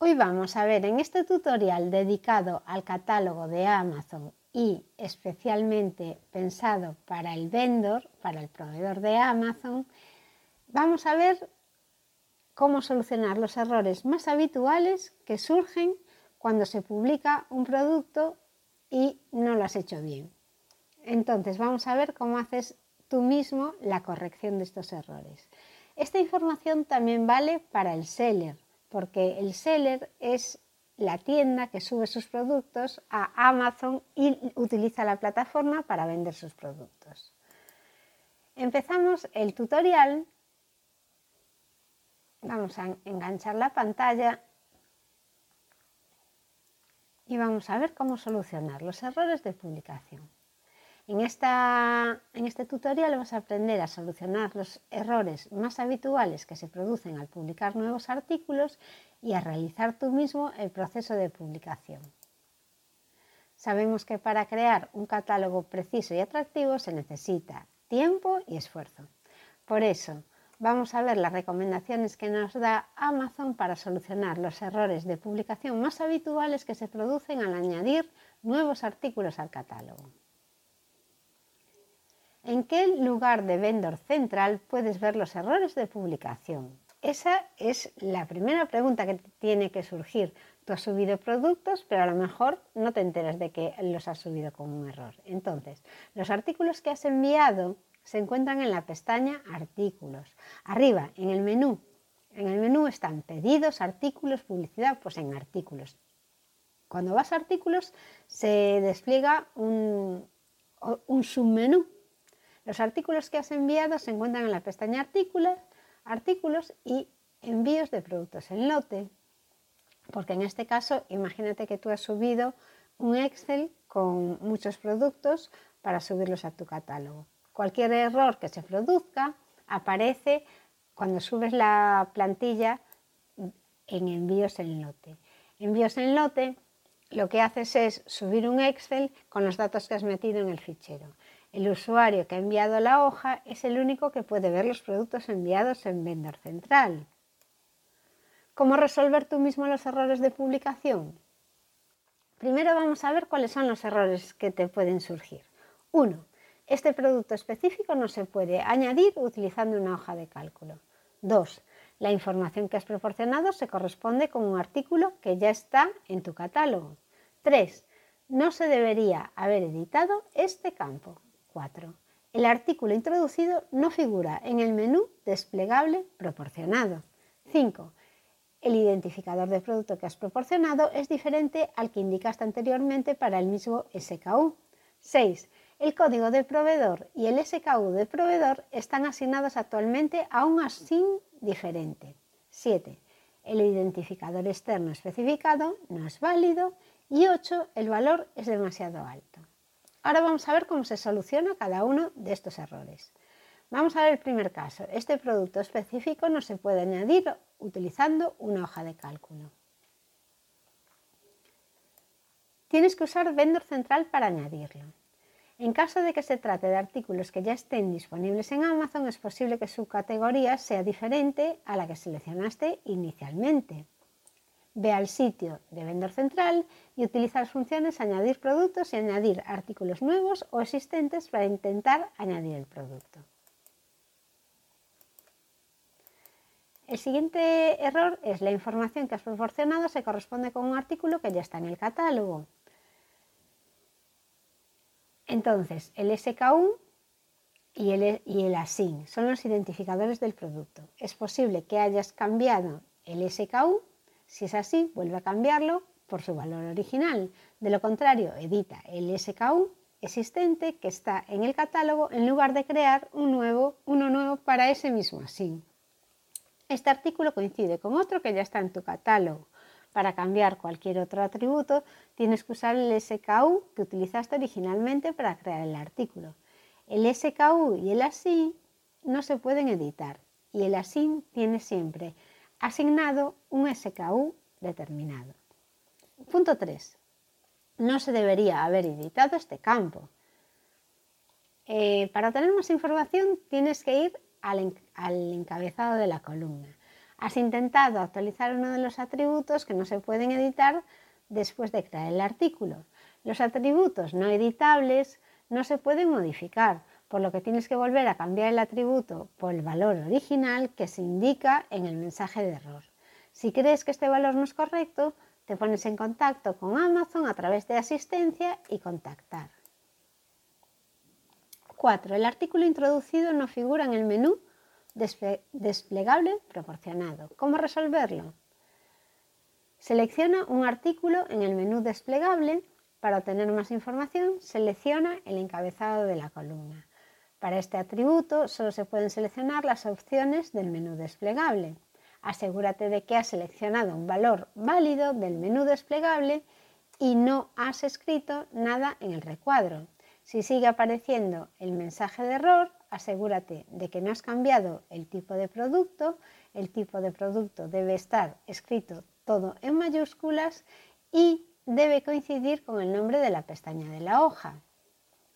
Hoy vamos a ver en este tutorial dedicado al catálogo de Amazon y especialmente pensado para el vendor, para el proveedor de Amazon, vamos a ver cómo solucionar los errores más habituales que surgen cuando se publica un producto y no lo has hecho bien. Entonces vamos a ver cómo haces tú mismo la corrección de estos errores. Esta información también vale para el seller porque el seller es la tienda que sube sus productos a Amazon y utiliza la plataforma para vender sus productos. Empezamos el tutorial. Vamos a enganchar la pantalla y vamos a ver cómo solucionar los errores de publicación. En, este tutorial vamos a aprender a solucionar los errores más habituales que se producen al publicar nuevos artículos y a realizar tú mismo el proceso de publicación. Sabemos que para crear un catálogo preciso y atractivo se necesita tiempo y esfuerzo. Por eso, vamos a ver las recomendaciones que nos da Amazon para solucionar los errores de publicación más habituales que se producen al añadir nuevos artículos al catálogo. ¿En qué lugar de vendor central puedes ver los errores de publicación? Esa es la primera pregunta que tiene que surgir. Tú has subido productos, pero a lo mejor no te enteras de que los has subido con un error. Entonces, los artículos que has enviado se encuentran en la pestaña Artículos. Arriba, en el menú. En el menú están pedidos, artículos, publicidad, pues en artículos. Cuando vas a artículos se despliega un, un submenú los artículos que has enviado se encuentran en la pestaña Artículos, artículos y envíos de productos en lote. Porque en este caso, imagínate que tú has subido un Excel con muchos productos para subirlos a tu catálogo. Cualquier error que se produzca aparece cuando subes la plantilla en envíos en lote. Envíos en lote lo que haces es subir un Excel con los datos que has metido en el fichero. El usuario que ha enviado la hoja es el único que puede ver los productos enviados en Vendor Central. ¿Cómo resolver tú mismo los errores de publicación? Primero vamos a ver cuáles son los errores que te pueden surgir. 1. Este producto específico no se puede añadir utilizando una hoja de cálculo. 2. La información que has proporcionado se corresponde con un artículo que ya está en tu catálogo. 3. No se debería haber editado este campo. 4. El artículo introducido no figura en el menú desplegable proporcionado. 5. El identificador de producto que has proporcionado es diferente al que indicaste anteriormente para el mismo SKU. 6. El código de proveedor y el SKU de proveedor están asignados actualmente a un ASIN diferente. 7. El identificador externo especificado no es válido. Y 8. El valor es demasiado alto. Ahora vamos a ver cómo se soluciona cada uno de estos errores. Vamos a ver el primer caso. Este producto específico no se puede añadir utilizando una hoja de cálculo. Tienes que usar Vendor Central para añadirlo. En caso de que se trate de artículos que ya estén disponibles en Amazon, es posible que su categoría sea diferente a la que seleccionaste inicialmente. Ve al sitio de Vendor Central y utiliza las funciones añadir productos y añadir artículos nuevos o existentes para intentar añadir el producto. El siguiente error es la información que has proporcionado se corresponde con un artículo que ya está en el catálogo. Entonces, el SKU y el, y el ASIN son los identificadores del producto. Es posible que hayas cambiado el SKU si es así, vuelve a cambiarlo por su valor original. De lo contrario, edita el SKU existente que está en el catálogo en lugar de crear uno nuevo para ese mismo así. Este artículo coincide con otro que ya está en tu catálogo. Para cambiar cualquier otro atributo, tienes que usar el SKU que utilizaste originalmente para crear el artículo. El SKU y el ASIN no se pueden editar y el ASIN tiene siempre asignado un SKU determinado. Punto 3. No se debería haber editado este campo. Eh, para tener más información tienes que ir al, al encabezado de la columna. Has intentado actualizar uno de los atributos que no se pueden editar después de crear el artículo. Los atributos no editables no se pueden modificar, por lo que tienes que volver a cambiar el atributo por el valor original que se indica en el mensaje de error. Si crees que este valor no es correcto, te pones en contacto con Amazon a través de asistencia y contactar. 4. El artículo introducido no figura en el menú desplegable proporcionado. ¿Cómo resolverlo? Selecciona un artículo en el menú desplegable. Para obtener más información, selecciona el encabezado de la columna. Para este atributo solo se pueden seleccionar las opciones del menú desplegable. Asegúrate de que has seleccionado un valor válido del menú desplegable y no has escrito nada en el recuadro. Si sigue apareciendo el mensaje de error, asegúrate de que no has cambiado el tipo de producto. El tipo de producto debe estar escrito todo en mayúsculas y debe coincidir con el nombre de la pestaña de la hoja.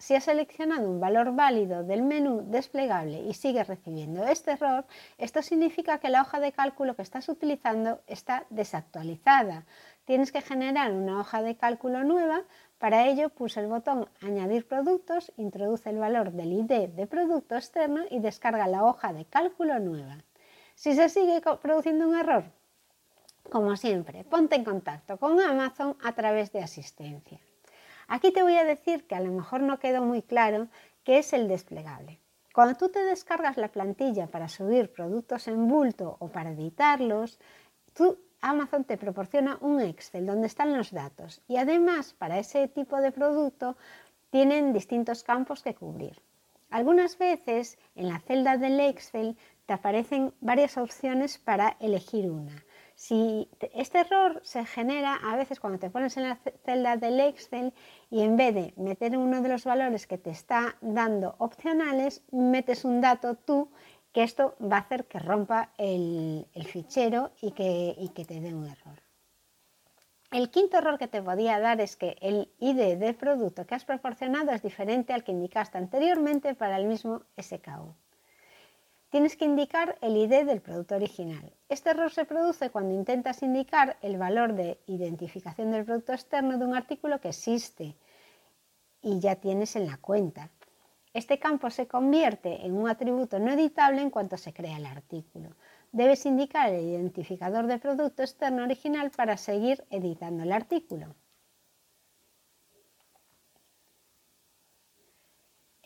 Si has seleccionado un valor válido del menú desplegable y sigues recibiendo este error, esto significa que la hoja de cálculo que estás utilizando está desactualizada. Tienes que generar una hoja de cálculo nueva. Para ello, pulsa el botón Añadir productos, introduce el valor del ID de producto externo y descarga la hoja de cálculo nueva. Si se sigue produciendo un error, como siempre, ponte en contacto con Amazon a través de asistencia. Aquí te voy a decir que a lo mejor no quedó muy claro qué es el desplegable. Cuando tú te descargas la plantilla para subir productos en bulto o para editarlos, Amazon te proporciona un Excel donde están los datos y además para ese tipo de producto tienen distintos campos que cubrir. Algunas veces en la celda del Excel te aparecen varias opciones para elegir una. Si este error se genera a veces cuando te pones en la celda del Excel y en vez de meter uno de los valores que te está dando opcionales, metes un dato tú que esto va a hacer que rompa el, fichero y que, y que te dé un error. El quinto error que te podía dar es que el ID del producto que has proporcionado es diferente al que indicaste anteriormente para el mismo SKU tienes que indicar el ID del producto original. Este error se produce cuando intentas indicar el valor de identificación del producto externo de un artículo que existe y ya tienes en la cuenta. Este campo se convierte en un atributo no editable en cuanto se crea el artículo. Debes indicar el identificador de producto externo original para seguir editando el artículo.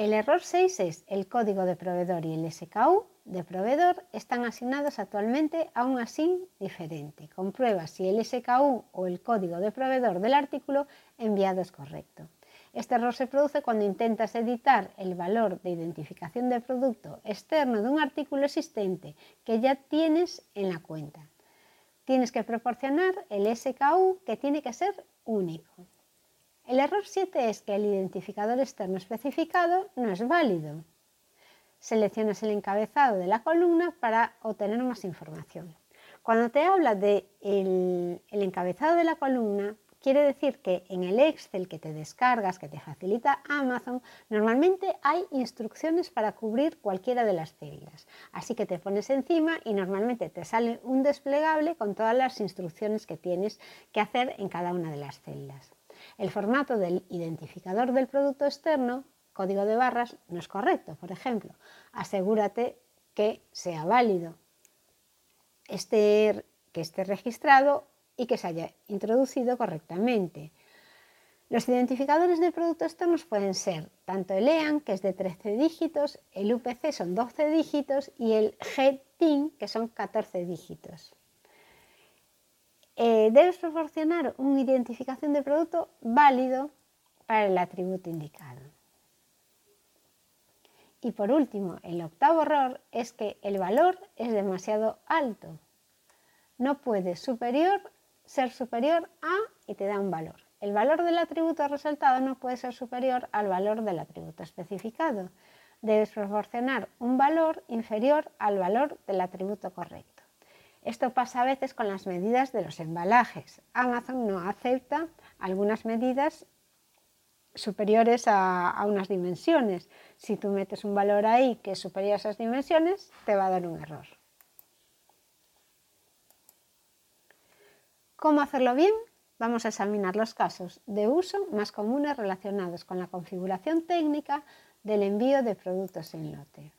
El error 6 es el código de proveedor y el SKU de proveedor están asignados actualmente a un ASIN diferente. Comprueba si el SKU o el código de proveedor del artículo enviado es correcto. Este error se produce cuando intentas editar el valor de identificación de producto externo de un artículo existente que ya tienes en la cuenta. Tienes que proporcionar el SKU que tiene que ser único. El error 7 es que el identificador externo especificado no es válido. Seleccionas el encabezado de la columna para obtener más información. Cuando te habla de el, encabezado de la columna, quiere decir que en el Excel que te descargas, que te facilita Amazon, normalmente hay instrucciones para cubrir cualquiera de las celdas. Así que te pones encima y normalmente te sale un desplegable con todas las instrucciones que tienes que hacer en cada una de las celdas. El formato del identificador del producto externo, código de barras, no es correcto. Por ejemplo, asegúrate que sea válido, que esté registrado y que se haya introducido correctamente. Los identificadores de producto externos pueden ser tanto el EAN, que es de 13 dígitos, el UPC son 12 dígitos y el GTIN, que son 14 dígitos. Eh, debes proporcionar una identificación de producto válido para el atributo indicado. Y por último, el octavo error es que el valor es demasiado alto. No puede superior, ser superior a y te da un valor. El valor del atributo resaltado no puede ser superior al valor del atributo especificado. Debes proporcionar un valor inferior al valor del atributo correcto. Esto pasa a veces con las medidas de los embalajes. Amazon no acepta algunas medidas superiores a, unas dimensiones. Si tú metes un valor ahí que es superior a esas dimensiones, te va a dar un error. ¿Cómo hacerlo bien? Vamos a examinar los casos de uso más comunes relacionados con la configuración técnica del envío de productos en lote.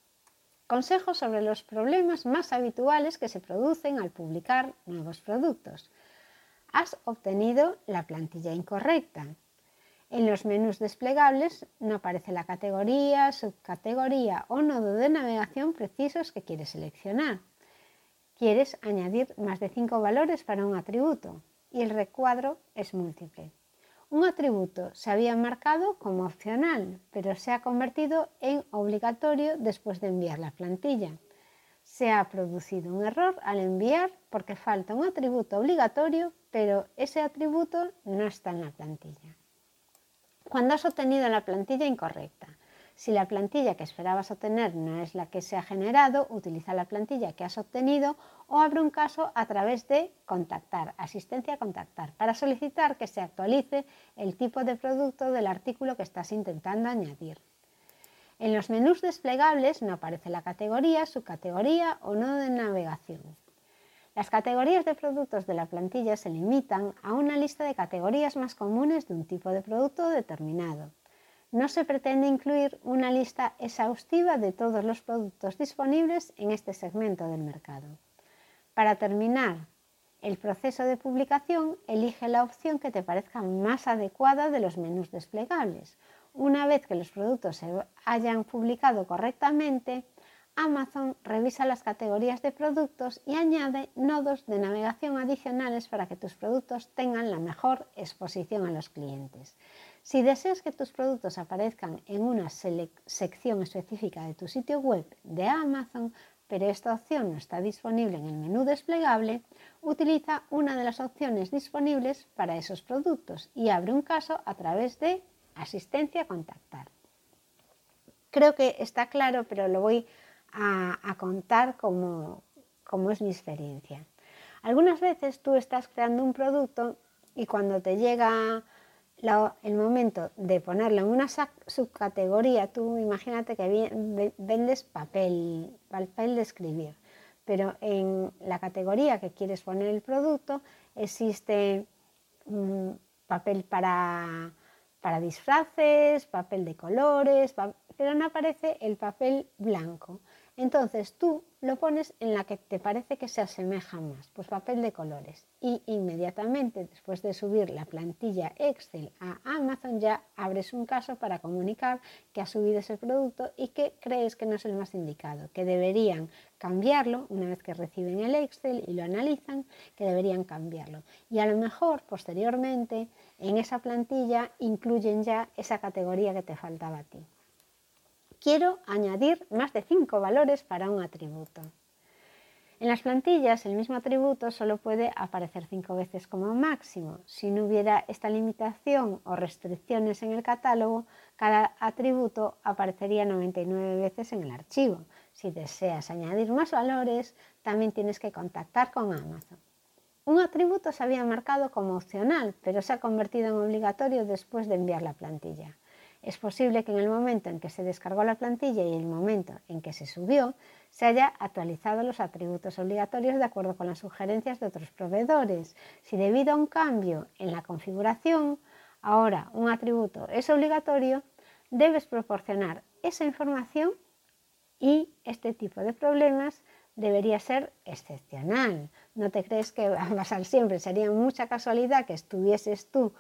Consejos sobre los problemas más habituales que se producen al publicar nuevos productos. Has obtenido la plantilla incorrecta. En los menús desplegables no aparece la categoría, subcategoría o nodo de navegación precisos que quieres seleccionar. Quieres añadir más de cinco valores para un atributo y el recuadro es múltiple. Un atributo se había marcado como opcional, pero se ha convertido en obligatorio después de enviar la plantilla. Se ha producido un error al enviar porque falta un atributo obligatorio, pero ese atributo no está en la plantilla. Cuando has obtenido la plantilla incorrecta, si la plantilla que esperabas obtener no es la que se ha generado, utiliza la plantilla que has obtenido o abre un caso a través de contactar, asistencia a contactar, para solicitar que se actualice el tipo de producto del artículo que estás intentando añadir. En los menús desplegables no aparece la categoría, subcategoría o nodo de navegación. Las categorías de productos de la plantilla se limitan a una lista de categorías más comunes de un tipo de producto determinado no se pretende incluir una lista exhaustiva de todos los productos disponibles en este segmento del mercado. Para terminar el proceso de publicación, elige la opción que te parezca más adecuada de los menús desplegables. Una vez que los productos se hayan publicado correctamente, Amazon revisa las categorías de productos y añade nodos de navegación adicionales para que tus productos tengan la mejor exposición a los clientes. Si deseas que tus productos aparezcan en una sección específica de tu sitio web de Amazon, pero esta opción no está disponible en el menú desplegable, utiliza una de las opciones disponibles para esos productos y abre un caso a través de asistencia a contactar. Creo que está claro, pero lo voy a, contar como, como es mi experiencia. Algunas veces tú estás creando un producto y cuando te llega el momento de ponerlo en una subcategoría, tú imagínate que vendes papel, papel de escribir, pero en la categoría que quieres poner el producto existe mm, papel para, para disfraces, papel de colores, pero no aparece el papel blanco. Entonces tú lo pones en la que te parece que se asemeja más, pues papel de colores. Y inmediatamente después de subir la plantilla Excel a Amazon ya abres un caso para comunicar que has subido ese producto y que crees que no es el más indicado, que deberían cambiarlo una vez que reciben el Excel y lo analizan, que deberían cambiarlo. Y a lo mejor posteriormente en esa plantilla incluyen ya esa categoría que te faltaba a ti quiero añadir más de cinco valores para un atributo. En las plantillas el mismo atributo solo puede aparecer cinco veces como máximo. Si no hubiera esta limitación o restricciones en el catálogo, cada atributo aparecería 99 veces en el archivo. Si deseas añadir más valores, también tienes que contactar con Amazon. Un atributo se había marcado como opcional, pero se ha convertido en obligatorio después de enviar la plantilla. Es posible que en el momento en que se descargó la plantilla y el momento en que se subió, se haya actualizado los atributos obligatorios de acuerdo con las sugerencias de otros proveedores. Si debido a un cambio en la configuración, ahora un atributo es obligatorio, debes proporcionar esa información y este tipo de problemas debería ser excepcional. No te crees que va a pasar siempre, sería mucha casualidad que estuvieses tú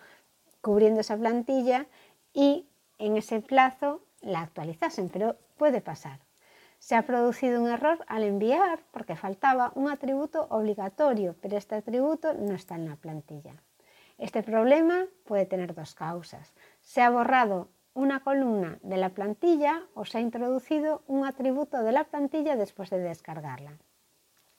cubriendo esa plantilla y en ese plazo la actualizasen, pero puede pasar. Se ha producido un error al enviar porque faltaba un atributo obligatorio, pero este atributo no está en la plantilla. Este problema puede tener dos causas. Se ha borrado una columna de la plantilla o se ha introducido un atributo de la plantilla después de descargarla.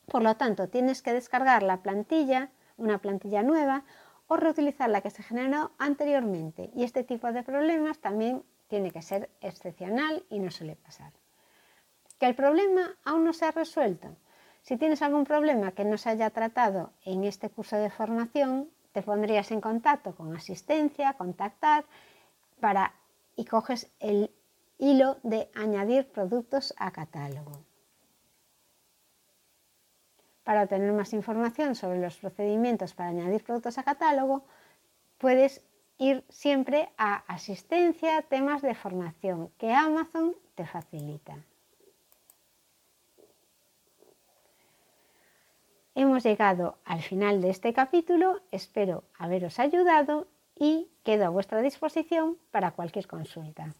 Por lo tanto, tienes que descargar la plantilla, una plantilla nueva, o reutilizar la que se generó anteriormente. Y este tipo de problemas también tiene que ser excepcional y no suele pasar. Que el problema aún no se ha resuelto. Si tienes algún problema que no se haya tratado en este curso de formación, te pondrías en contacto con asistencia, contactar para y coges el hilo de añadir productos a catálogo. Para obtener más información sobre los procedimientos para añadir productos a catálogo, puedes ir siempre a asistencia, temas de formación que Amazon te facilita. Hemos llegado al final de este capítulo, espero haberos ayudado y quedo a vuestra disposición para cualquier consulta.